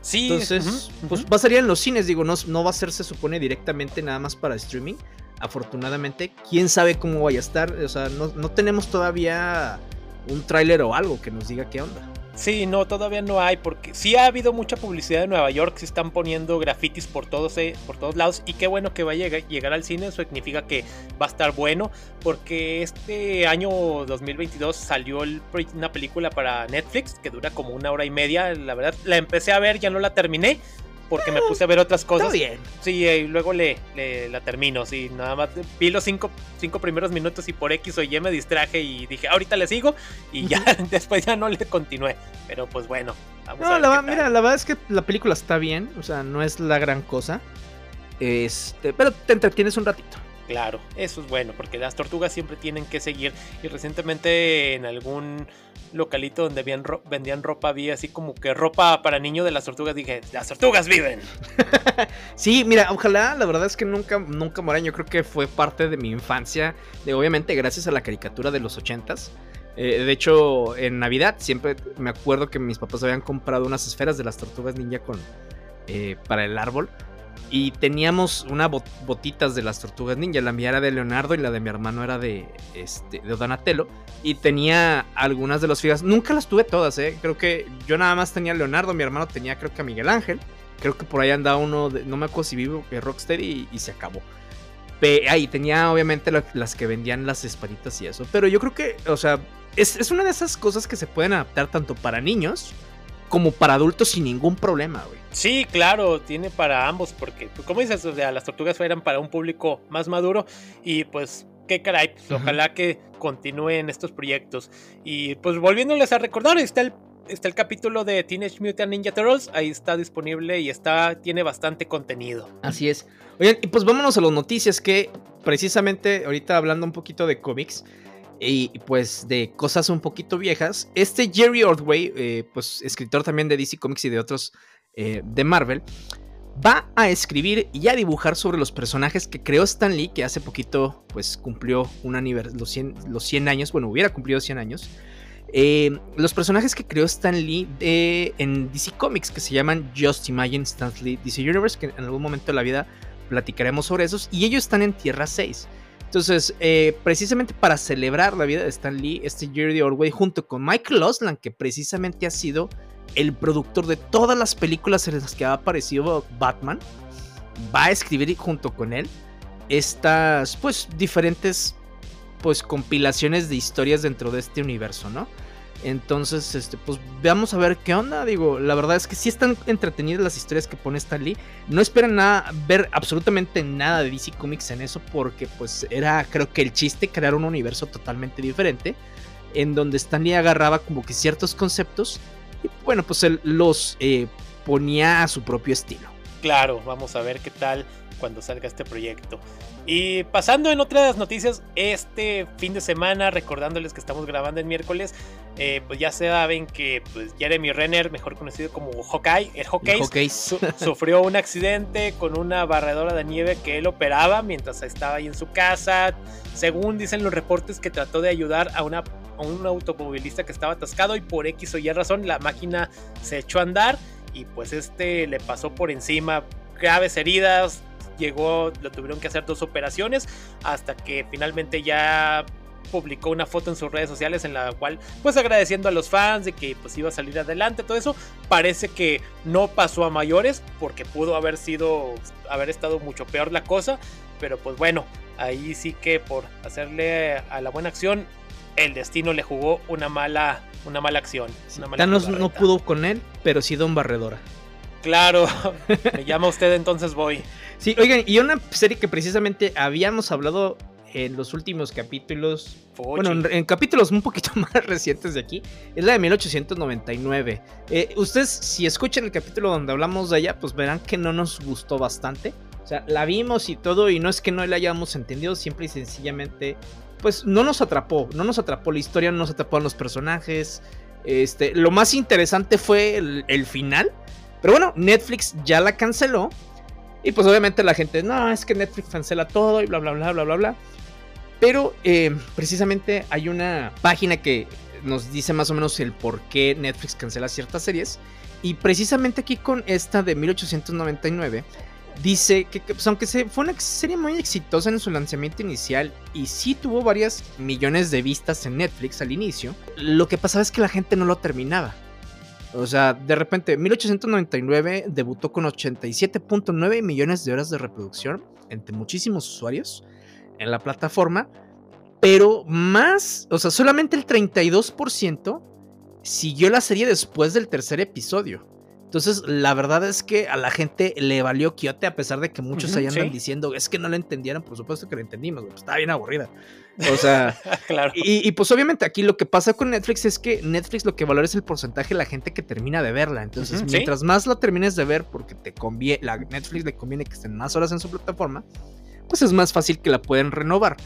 Sí. Entonces, pues va a salir en los cines, digo, no, no va a ser, se supone, directamente nada más para streaming. Afortunadamente, quién sabe cómo vaya a estar. O sea, no, no tenemos todavía un tráiler o algo que nos diga qué onda. Sí, no, todavía no hay, porque sí ha habido mucha publicidad en Nueva York, se están poniendo grafitis por todos, eh, por todos lados, y qué bueno que va a llegar, al cine, eso significa que va a estar bueno, porque este año 2022 salió una película para Netflix que dura como una hora y media, la verdad la empecé a ver, ya no la terminé, porque me puse a ver otras cosas. Está bien. Sí, y luego le, la termino. Sí, nada más vi los cinco, cinco, primeros minutos y por X o Y me distraje y dije, ahorita le sigo. Y ya después ya no le continué. Pero pues bueno, vamos a ver. La, mira, la verdad es que la película está bien. O sea, no es la gran cosa. Este, pero te entretienes un ratito. Claro, eso es bueno, porque las tortugas siempre tienen que seguir. Y recientemente en algún localito donde vendían ropa, había así como que ropa para niños de las tortugas. Dije, las tortugas viven. sí, mira, ojalá, la verdad es que nunca, nunca moran. Yo creo que fue parte de mi infancia. De, obviamente, gracias a la caricatura de los ochentas. Eh, de hecho, en Navidad siempre me acuerdo que mis papás habían comprado unas esferas de las tortugas ninja con, eh, para el árbol. Y teníamos unas botitas de las tortugas ninja. La mía era de Leonardo y la de mi hermano era de, este, de Donatello. Y tenía algunas de las figuras. Nunca las tuve todas, ¿eh? Creo que yo nada más tenía a Leonardo. Mi hermano tenía, creo que a Miguel Ángel. Creo que por ahí andaba uno, de, no me acuerdo si vivo, que Rocksteady y, se acabó. ahí tenía obviamente las que vendían las espaditas y eso. Pero yo creo que, o sea, es, es una de esas cosas que se pueden adaptar tanto para niños como para adultos sin ningún problema, güey. Sí, claro, tiene para ambos, porque, pues, como dices, o sea, las tortugas fueran para un público más maduro y pues qué caray, pues, ojalá que continúen estos proyectos. Y pues volviéndoles a recordar, está el, está el capítulo de Teenage Mutant Ninja Turtles, ahí está disponible y está, tiene bastante contenido. Así es. Oigan, y pues vámonos a las noticias que precisamente ahorita hablando un poquito de cómics, y pues de cosas un poquito viejas. Este Jerry Ordway, eh, pues escritor también de DC Comics y de otros eh, de Marvel, va a escribir y a dibujar sobre los personajes que creó Stan Lee, que hace poquito pues cumplió un los, 100, los 100 años, bueno, hubiera cumplido 100 años. Eh, los personajes que creó Stan Lee en DC Comics, que se llaman Just Imagine Stan Lee DC Universe, que en algún momento de la vida platicaremos sobre esos, y ellos están en Tierra 6. Entonces, eh, precisamente para celebrar la vida de Stan Lee, este Jerry Orway, junto con Michael Osland, que precisamente ha sido el productor de todas las películas en las que ha aparecido Batman, va a escribir junto con él estas, pues, diferentes, pues, compilaciones de historias dentro de este universo, ¿no? Entonces, este, pues veamos a ver qué onda. Digo, la verdad es que sí están entretenidas las historias que pone Stan Lee. No esperan nada, ver absolutamente nada de DC Comics en eso, porque pues era, creo que el chiste, crear un universo totalmente diferente, en donde Stan Lee agarraba como que ciertos conceptos bueno, pues él los eh, ponía a su propio estilo. Claro, vamos a ver qué tal cuando salga este proyecto. Y pasando en otras noticias, este fin de semana, recordándoles que estamos grabando el miércoles, eh, pues ya saben que pues, Jeremy Renner, mejor conocido como Hawkeye, el Hawkeye, sufrió un accidente con una barredora de nieve que él operaba mientras estaba ahí en su casa. Según dicen los reportes que trató de ayudar a, una, a un automovilista que estaba atascado y por X o Y razón la máquina se echó a andar y pues este le pasó por encima graves heridas, llegó, lo tuvieron que hacer dos operaciones hasta que finalmente ya publicó una foto en sus redes sociales en la cual pues agradeciendo a los fans de que pues iba a salir adelante todo eso parece que no pasó a mayores porque pudo haber sido haber estado mucho peor la cosa pero pues bueno ahí sí que por hacerle a la buena acción el destino le jugó una mala una mala acción una no pudo con él pero sí Don Barredora claro me llama usted entonces voy Sí, oigan, y una serie que precisamente habíamos hablado en los últimos capítulos, bueno, en, capítulos un poquito más recientes de aquí, es la de 1899. Eh, ustedes, si escuchan el capítulo donde hablamos de ella, pues verán que no nos gustó bastante. O sea, la vimos y todo, y no es que no la hayamos entendido, simple y sencillamente, pues no nos atrapó, no nos atrapó la historia, no nos atrapó los personajes. Este, lo más interesante fue el final. Pero bueno, Netflix ya la canceló. Y pues obviamente la gente, no, es que Netflix cancela todo y bla, bla, bla, bla, bla, bla. Pero eh, precisamente hay una página que nos dice más o menos el por qué Netflix cancela ciertas series. Y precisamente aquí con esta de 1899, dice que, pues, aunque se, fue una serie muy exitosa en su lanzamiento inicial y sí tuvo varias millones de vistas en Netflix al inicio, lo que pasaba es que la gente no lo terminaba. O sea, de repente, 1899 debutó con 87.9 millones de horas de reproducción entre muchísimos usuarios en la plataforma, pero más, o sea, solamente el 32% siguió la serie después del tercer episodio. Entonces, la verdad es que a la gente le valió Quiote, a pesar de que muchos uh andan diciendo, es que no la entendieron, por supuesto que lo entendimos, pues, estaba bien aburrida. O sea, claro. y, pues obviamente aquí lo que pasa con Netflix es que Netflix lo que valora es el porcentaje de la gente que termina de verla. Entonces, mientras más la termines de ver, porque te conviene, la Netflix le conviene que estén más horas en su plataforma, pues es más fácil que la pueden renovar.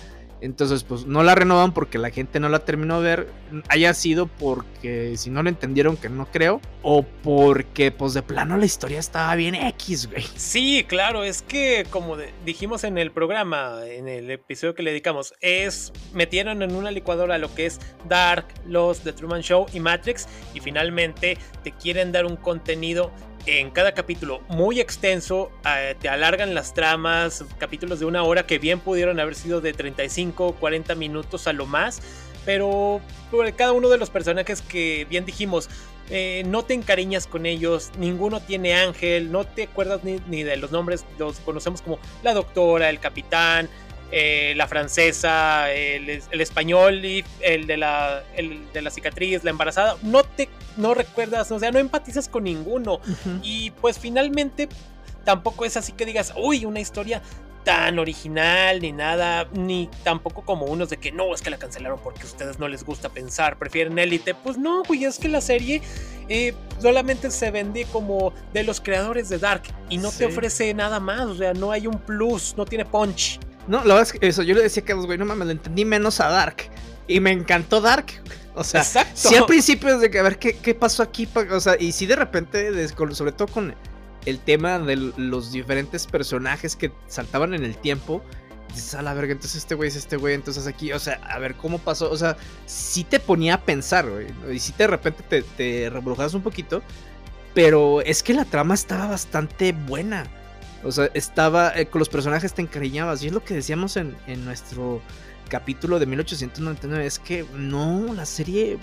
Entonces, pues no la renovan porque la gente no la terminó de ver. Haya sido porque si no lo entendieron, que no creo. O porque, pues de plano, la historia estaba bien X, güey. Sí, claro, es que como dijimos en el programa, en el episodio que le dedicamos, es metieron en una licuadora lo que es Dark, Los, The Truman Show y Matrix. Y finalmente te quieren dar un contenido en cada capítulo muy extenso, eh, te alargan las tramas, capítulos de una hora que bien pudieron haber sido de 35, 40 minutos a lo más, pero por cada uno de los personajes que bien dijimos, eh, no te encariñas con ellos, ninguno tiene ángel, no te acuerdas ni, ni de los nombres, los conocemos como la doctora, el capitán, eh, la francesa, el, español y el de, la, de la cicatriz, la embarazada, no te no recuerdas, o sea, no empatizas con ninguno. Y pues finalmente tampoco es así que digas, uy, una historia tan original ni nada, ni tampoco como unos de que no, es que la cancelaron porque a ustedes no les gusta pensar, prefieren élite. Pues no, güey, es que la serie eh, solamente se vende como de los creadores de Dark y no te ofrece nada más, o sea, no hay un plus, no tiene punch. No, la verdad es que eso, yo le decía a Carlos, güey, no mames, lo entendí menos a Dark. Y me encantó Dark. O sea, si al principio es de que a ver qué, qué pasó aquí. O sea, y si de repente, sobre todo con el tema de los diferentes personajes que saltaban en el tiempo. Dices, a la verga, entonces este güey es este güey, entonces aquí, o sea, a ver cómo pasó. O sea, sí te ponía a pensar, güey. Y si de repente te, te un poquito. Pero es que la trama estaba bastante buena. O sea, estaba. Eh, con los personajes te encariñabas. Y es lo que decíamos en, en nuestro capítulo de 1899. Es que no, la serie.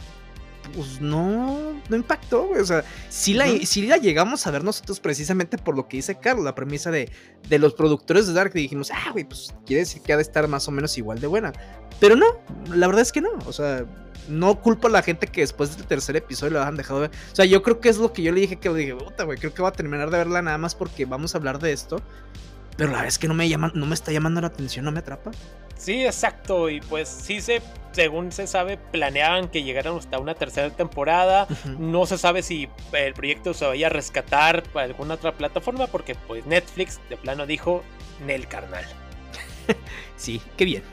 Pues no, no impactó, güey. O sea, sí la, la llegamos a ver nosotros precisamente por lo que dice Carlos, la premisa de, de los productores de Dark. Y dijimos, ah, güey, pues quiere decir que ha de estar más o menos igual de buena. Pero no, la verdad es que no. O sea, no culpo a la gente que después del tercer episodio lo han dejado de ver. O sea, yo creo que es lo que yo le dije que le dije, puta, güey, creo que voy a terminar de verla nada más porque vamos a hablar de esto. Pero la verdad es que no me llama, no me está llamando la atención, no me atrapa. Sí, exacto. Y pues sí se, según se sabe, planeaban que llegaran hasta una tercera temporada. No se sabe si el proyecto se vaya a rescatar para alguna otra plataforma, porque pues Netflix de plano dijo Nel carnal. sí, qué bien.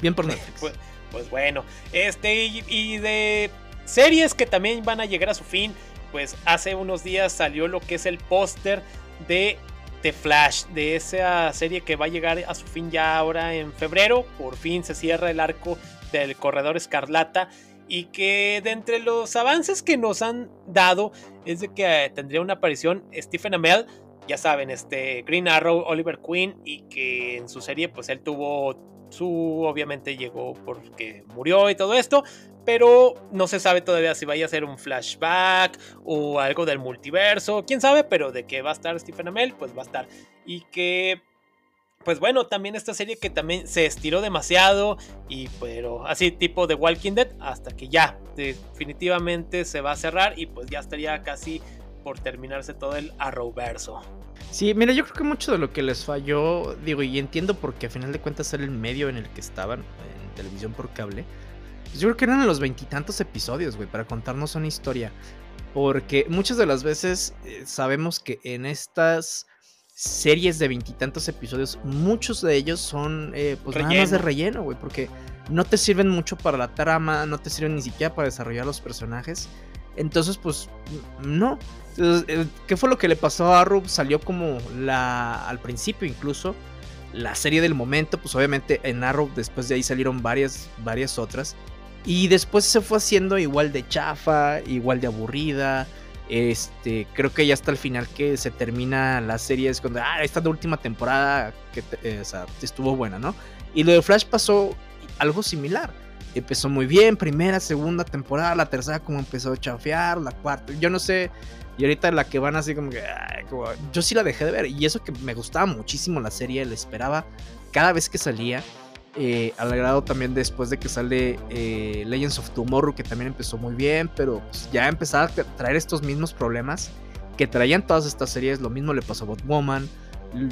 Bien por Netflix. pues, pues bueno, este y, de series que también van a llegar a su fin, pues hace unos días salió lo que es el póster de The Flash, de esa serie que va a llegar a su fin ya ahora en febrero. Por fin se cierra el arco del corredor escarlata. y que de entre los avances que nos han dado es de que tendría una aparición Stephen Amell, ya saben, este Green Arrow, Oliver Queen y que en su serie pues él tuvo su obviamente llegó porque murió y todo esto, pero no se sabe todavía si vaya a ser un flashback o algo del multiverso, quién sabe, pero de que va a estar Stephen Amell, pues va a estar y que pues bueno, también esta serie que también se estiró demasiado y pero así tipo de Walking Dead hasta que ya definitivamente se va a cerrar y pues ya estaría casi por terminarse todo el Arrowverso. Sí, mira, yo creo que mucho de lo que les falló, digo, y entiendo porque a final de cuentas era el medio en el que estaban en televisión por cable. Pues yo creo que eran los veintitantos episodios, güey, para contarnos una historia. Porque muchas de las veces eh, sabemos que en estas series de veintitantos episodios, muchos de ellos son eh, pues nada más de relleno, güey, porque no te sirven mucho para la trama, no te sirven ni siquiera para desarrollar los personajes. Entonces, pues, no. Eh, ¿Qué fue lo que le pasó a Arrow? Salió como la. al principio incluso. La serie del momento. Pues obviamente en Arrow después de ahí salieron varias, varias otras. Y después se fue haciendo igual de chafa, igual de aburrida. Este, creo que ya hasta el final que se termina la serie es cuando, ah, esta última temporada que eh, estuvo buena, ¿no? Y lo de Flash pasó algo similar. Empezó muy bien, primera, segunda temporada, la tercera como empezó a chafear, la cuarta, yo no sé. Y ahorita la que van así como que, yo sí la dejé de ver. Y eso que me gustaba muchísimo la serie, la esperaba cada vez que salía. Eh, al grado también después de que sale eh, Legends of Tomorrow, que también empezó muy bien, pero pues, ya empezaba a traer estos mismos problemas que traían todas estas series. Lo mismo le pasó a Batwoman,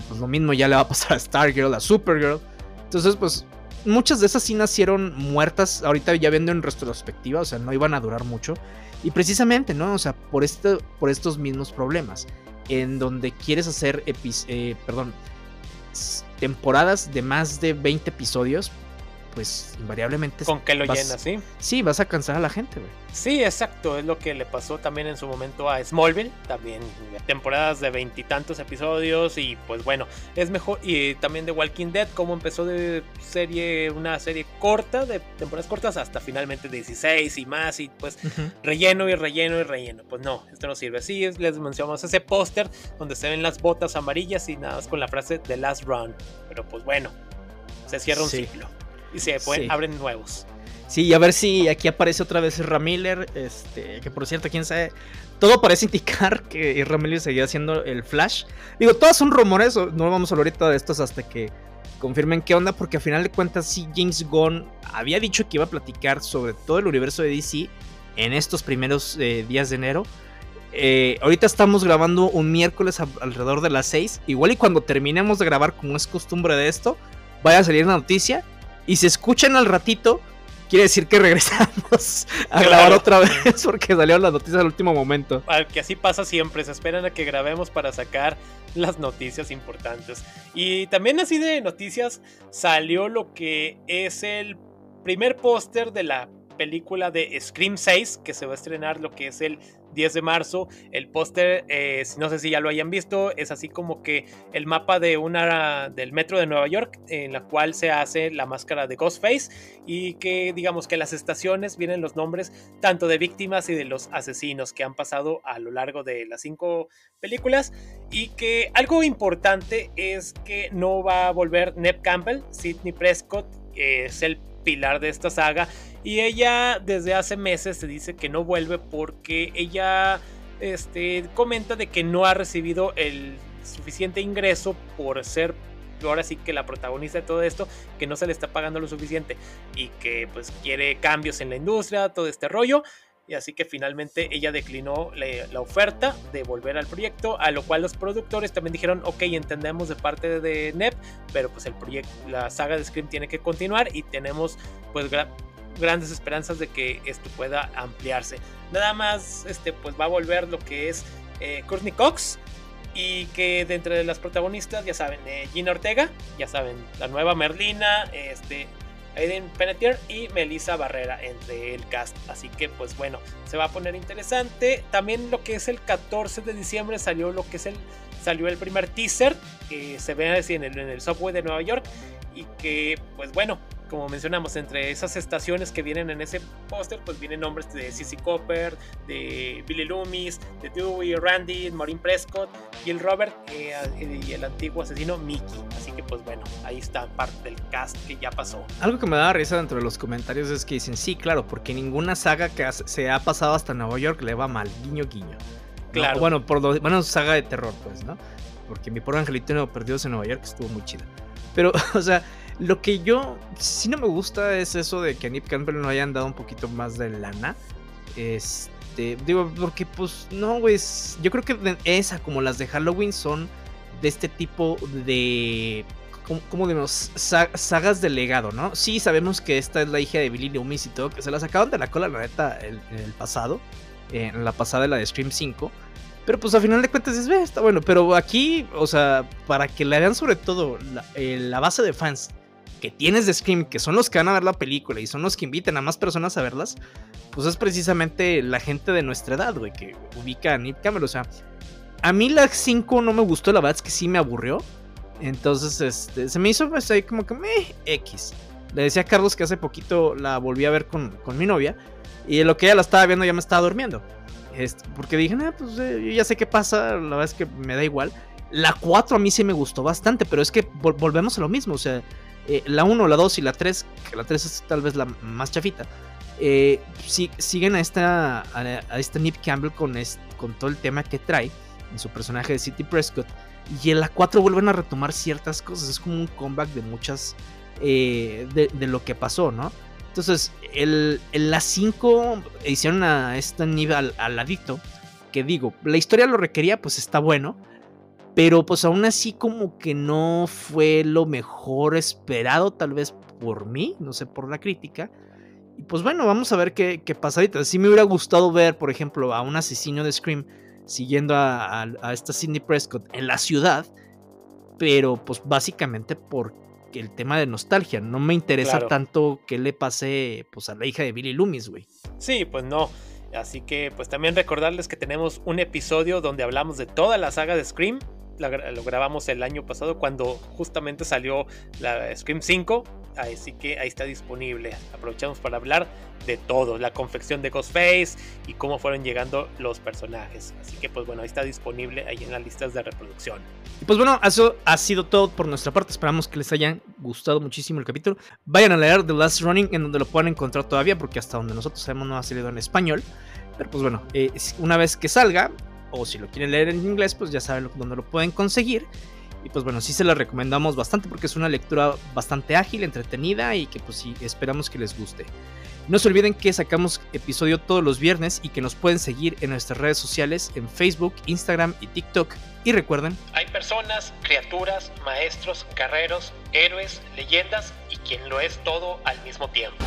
pues lo mismo ya le va a pasar a Stargirl, a Supergirl. Entonces, pues muchas de esas sí nacieron muertas, ahorita ya viendo en retrospectiva, o sea, no iban a durar mucho. Y precisamente, ¿no? O sea, por, este, por estos mismos problemas, en donde quieres hacer, eh, perdón, temporadas de más de 20 episodios, pues invariablemente... Con que lo llenas, ¿sí? Sí, vas a cansar a la gente, güey. Sí, exacto, es lo que le pasó también en su momento a Smallville, también temporadas de veintitantos episodios y pues bueno, es mejor, y también de Walking Dead, como empezó de serie, una serie corta, de temporadas cortas, hasta finalmente 16 y más, y pues relleno y relleno y relleno, pues no, esto no sirve, así les mencionamos ese póster donde se ven las botas amarillas y nada más con la frase The Last Run, pero pues bueno, se cierra un ciclo y se abren nuevos. Sí, y a ver si aquí aparece otra vez Ramiller. Este, que por cierto, quién sabe. Todo parece indicar que Ramiller seguía haciendo el Flash. Digo, todos son rumores. No vamos a hablar ahorita de estos hasta que confirmen qué onda. Porque al final de cuentas, sí, James Gunn había dicho que iba a platicar sobre todo el universo de DC en estos primeros eh, días de enero. Eh, ahorita estamos grabando un miércoles alrededor de las 6. Igual y cuando terminemos de grabar, como es costumbre de esto, vaya a salir la noticia. Y se escuchan al ratito, quiere decir que regresamos a grabar otra vez porque salieron las noticias al último momento. Que así pasa siempre, se esperan a que grabemos para sacar las noticias importantes. Y también así de noticias salió lo que es el primer póster de la película de Scream 6 que se va a estrenar lo que es el 10 de marzo. El póster, eh, no sé si ya lo hayan visto, es así como que el mapa de una del metro de Nueva York, en la cual se hace la máscara de Ghostface y que digamos que las estaciones vienen los nombres tanto de víctimas y de los asesinos que han pasado a lo largo de las cinco películas y que algo importante es que no va a volver Neb Campbell, Sidney Prescott es el pilar de esta saga y ella desde hace meses se dice que no vuelve porque ella este, comenta de que no ha recibido el suficiente ingreso por ser ahora sí que la protagonista de todo esto, que no se le está pagando lo suficiente y que pues quiere cambios en la industria, todo este rollo. Y así que finalmente ella declinó la, oferta de volver al proyecto, a lo cual los productores también dijeron, ok, entendemos de parte de NEP, pero pues el proyecto, la saga de Scream tiene que continuar y tenemos pues grandes esperanzas de que esto pueda ampliarse. Nada más, este, pues va a volver lo que es eh, Courtney Cox y que de entre las protagonistas, ya saben, eh, Gina Ortega, ya saben, la nueva Merlina, este, Aiden Penetier y Melissa Barrera entre el cast. Así que pues bueno, se va a poner interesante. También lo que es el 14 de diciembre salió lo que es el salió el primer teaser que se ve así en el, en el subway de Nueva York y que pues bueno, como mencionamos, entre esas estaciones que vienen en ese póster, pues vienen nombres de Sissy Copper, de Billy Loomis, de Dewey, Randy, Maureen Prescott y el Robert eh, y el antiguo asesino Mickey. Así que pues bueno, ahí está parte del cast que ya pasó. Algo que me da risa dentro de los comentarios es que dicen, sí, claro, porque ninguna saga que se ha pasado hasta Nueva York le va mal, guiño, guiño. Claro. Bueno, por lo bueno, saga de terror, pues, ¿no? Porque mi pobre angelito perdidos en Nueva York estuvo muy chida. Pero, o sea, lo que yo sí no me gusta es eso de que a Nip Campbell no hayan dado un poquito más de lana. Este, digo, porque pues no, güey, yo creo que esa como las de Halloween son de este tipo de como digamos, sagas de legado, ¿no? Sí, sabemos que esta es la hija de Billy Loomis y todo, que se la sacaron de la cola, la neta, en el pasado, en la pasada de la de Stream 5. Pero pues a final de cuentas es, está bueno. Pero aquí, o sea, para que le vean sobre todo la, eh, la base de fans que tienes de Scream, que son los que van a ver la película y son los que invitan a más personas a verlas, pues es precisamente la gente de nuestra edad, güey, que ubica a Nick Cameron. O sea, a mí la 5 no me gustó, la verdad es que sí me aburrió. Entonces, este, se me hizo pues ahí como que me X. Le decía a Carlos que hace poquito la volví a ver con, con mi novia. Y lo que ella la estaba viendo ya me estaba durmiendo. Este, porque dije, nah, pues eh, yo ya sé qué pasa, la verdad es que me da igual. La 4 a mí sí me gustó bastante, pero es que volvemos a lo mismo. O sea, eh, la 1, la 2 y la 3, que la 3 es tal vez la más chafita, eh, siguen a esta, a, esta Nip Campbell con, con todo el tema que trae en su personaje de City Prescott. Y en la 4 vuelven a retomar ciertas cosas. Es como un comeback de muchas. Eh, de, lo que pasó, ¿no? Entonces, el, en la 5 hicieron a esta Nip al, al ladito. Que digo, la historia lo requería, pues está bueno. Pero pues aún así como que no fue lo mejor esperado, tal vez por mí, no sé, por la crítica. Y pues bueno, vamos a ver qué, qué pasa ahorita. Sí me hubiera gustado ver, por ejemplo, a un asesino de Scream siguiendo a, esta Cindy Prescott en la ciudad. Pero pues básicamente porque el tema de nostalgia. No me interesa tanto que le pase pues a la hija de Billy Loomis, güey. Sí, pues no. Así que pues también recordarles que tenemos un episodio donde hablamos de toda la saga de Scream lo grabamos el año pasado cuando justamente salió la Scream 5. Así que ahí está disponible. Aprovechamos para hablar de todo, la confección de Ghostface y cómo fueron llegando los personajes. Así que pues bueno, ahí está disponible ahí en las listas de reproducción. Y pues bueno, eso ha sido todo por nuestra parte. Esperamos que les haya gustado muchísimo el capítulo. Vayan a leer The Last Running en donde lo puedan encontrar todavía porque hasta donde nosotros sabemos no ha salido en español. Pero pues bueno, eh, una vez que salga, o si lo quieren leer en inglés, pues ya saben dónde lo pueden conseguir. Y pues bueno, sí se la recomendamos bastante porque es una lectura bastante ágil, entretenida y que pues sí, esperamos que les guste. No se olviden que sacamos episodio todos los viernes y que nos pueden seguir en nuestras redes sociales en Facebook, Instagram y TikTok. Y recuerden, hay personas, criaturas, maestros, guerreros, héroes, leyendas y quien lo es todo al mismo tiempo.